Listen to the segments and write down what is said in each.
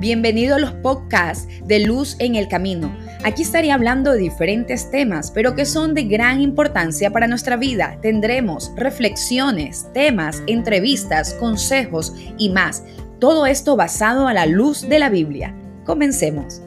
Bienvenido a los podcasts de Luz en el Camino. Aquí estaré hablando de diferentes temas, pero que son de gran importancia para nuestra vida. Tendremos reflexiones, temas, entrevistas, consejos y más. Todo esto basado a la luz de la Biblia. Comencemos.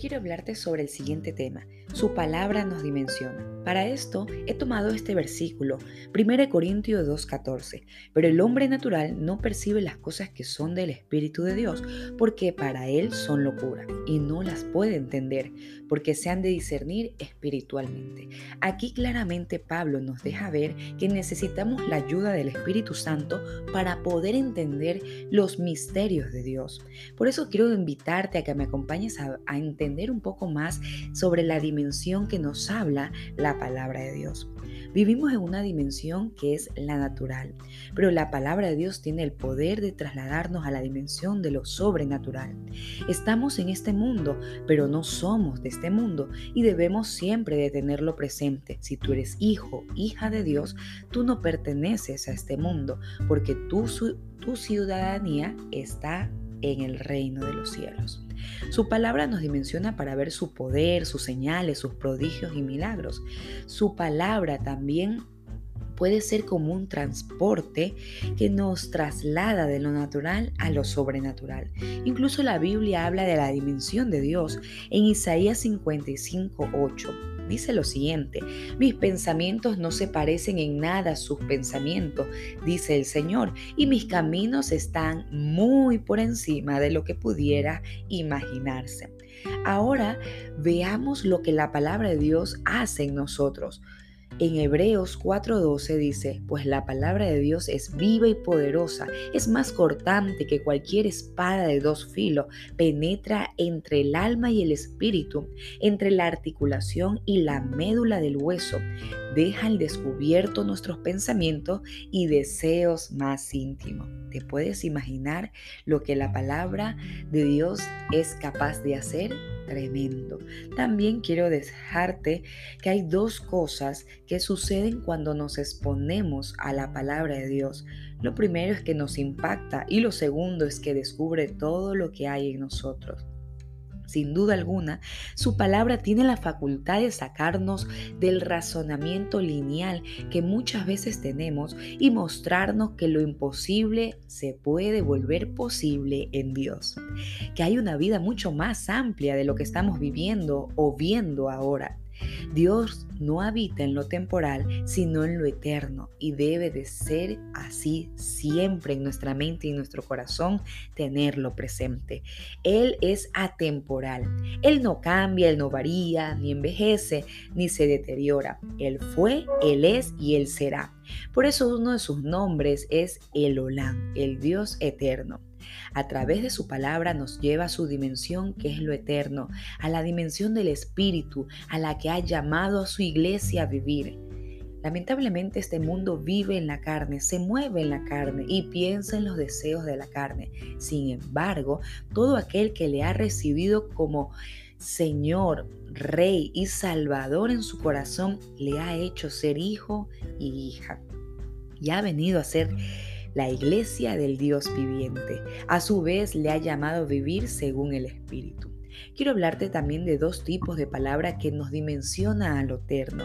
Quiero hablarte sobre el siguiente tema. Su palabra nos dimensiona. Para esto he tomado este versículo, 1 Corintios 2.14. Pero el hombre natural no percibe las cosas que son del Espíritu de Dios, porque para él son locura, y no las puede entender, porque se han de discernir espiritualmente. Aquí claramente Pablo nos deja ver que necesitamos la ayuda del Espíritu Santo para poder entender los misterios de Dios. Por eso quiero invitarte a que me acompañes a, a entender un poco más sobre la dimensión que nos habla la palabra de Dios. Vivimos en una dimensión que es la natural, pero la palabra de Dios tiene el poder de trasladarnos a la dimensión de lo sobrenatural. Estamos en este mundo, pero no somos de este mundo y debemos siempre de tenerlo presente. Si tú eres hijo, hija de Dios, tú no perteneces a este mundo, porque tu, tu ciudadanía está en el reino de los cielos. Su palabra nos dimensiona para ver su poder, sus señales, sus prodigios y milagros. Su palabra también puede ser como un transporte que nos traslada de lo natural a lo sobrenatural. Incluso la Biblia habla de la dimensión de Dios en Isaías 55, 8 dice lo siguiente, mis pensamientos no se parecen en nada a sus pensamientos, dice el Señor, y mis caminos están muy por encima de lo que pudiera imaginarse. Ahora veamos lo que la palabra de Dios hace en nosotros. En Hebreos 4:12 dice, pues la palabra de Dios es viva y poderosa, es más cortante que cualquier espada de dos filos, penetra entre el alma y el espíritu, entre la articulación y la médula del hueso, deja al descubierto nuestros pensamientos y deseos más íntimos. ¿Te puedes imaginar lo que la palabra de Dios es capaz de hacer? Tremendo. También quiero dejarte que hay dos cosas que suceden cuando nos exponemos a la palabra de Dios. Lo primero es que nos impacta y lo segundo es que descubre todo lo que hay en nosotros. Sin duda alguna, su palabra tiene la facultad de sacarnos del razonamiento lineal que muchas veces tenemos y mostrarnos que lo imposible se puede volver posible en Dios. Que hay una vida mucho más amplia de lo que estamos viviendo o viendo ahora. Dios no habita en lo temporal, sino en lo eterno y debe de ser así siempre en nuestra mente y nuestro corazón tenerlo presente. Él es atemporal. Él no cambia, Él no varía, ni envejece, ni se deteriora. Él fue, Él es y Él será. Por eso uno de sus nombres es El Olán, el Dios eterno. A través de su palabra nos lleva a su dimensión que es lo eterno, a la dimensión del Espíritu, a la que ha llamado a su iglesia a vivir. Lamentablemente este mundo vive en la carne, se mueve en la carne y piensa en los deseos de la carne. Sin embargo, todo aquel que le ha recibido como Señor, Rey y Salvador en su corazón, le ha hecho ser hijo y hija. Y ha venido a ser la iglesia del Dios viviente. A su vez le ha llamado vivir según el Espíritu. Quiero hablarte también de dos tipos de palabra que nos dimensiona a lo eterno,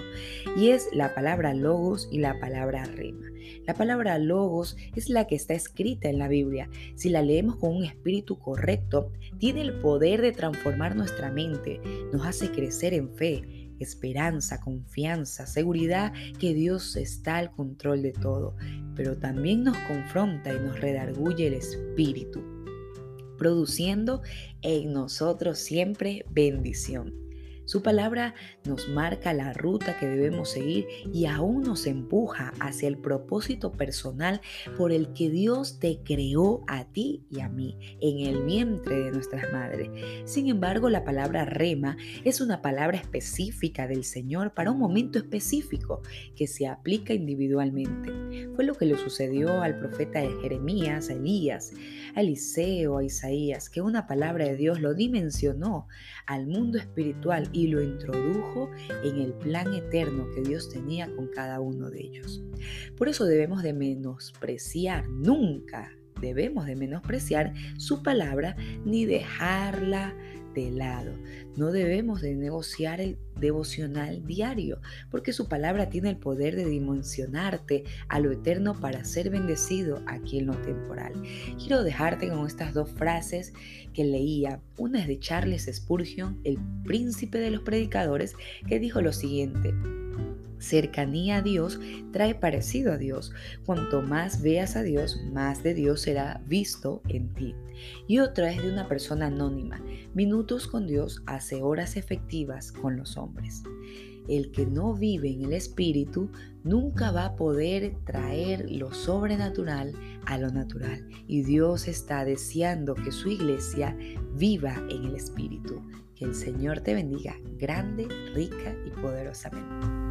y es la palabra logos y la palabra rema. La palabra logos es la que está escrita en la Biblia. Si la leemos con un espíritu correcto, tiene el poder de transformar nuestra mente, nos hace crecer en fe, esperanza, confianza, seguridad que Dios está al control de todo, pero también nos confronta y nos redarguye el espíritu, produciendo en nosotros siempre bendición. Su palabra nos marca la ruta que debemos seguir y aún nos empuja hacia el propósito personal por el que Dios te creó a ti y a mí en el vientre de nuestras madres. Sin embargo, la palabra rema es una palabra específica del Señor para un momento específico que se aplica individualmente. Fue lo que le sucedió al profeta Jeremías, a Elías, a Eliseo, a Isaías, que una palabra de Dios lo dimensionó al mundo espiritual y lo introdujo en el plan eterno que Dios tenía con cada uno de ellos. Por eso debemos de menospreciar nunca debemos de menospreciar su palabra ni dejarla de lado. No debemos de negociar el devocional diario, porque su palabra tiene el poder de dimensionarte a lo eterno para ser bendecido aquí en lo temporal. Quiero dejarte con estas dos frases que leía. Una es de Charles Spurgeon, el príncipe de los predicadores, que dijo lo siguiente cercanía a Dios trae parecido a Dios. Cuanto más veas a Dios, más de Dios será visto en ti. Y otra es de una persona anónima. Minutos con Dios hace horas efectivas con los hombres. El que no vive en el Espíritu nunca va a poder traer lo sobrenatural a lo natural. Y Dios está deseando que su iglesia viva en el Espíritu. Que el Señor te bendiga grande, rica y poderosamente.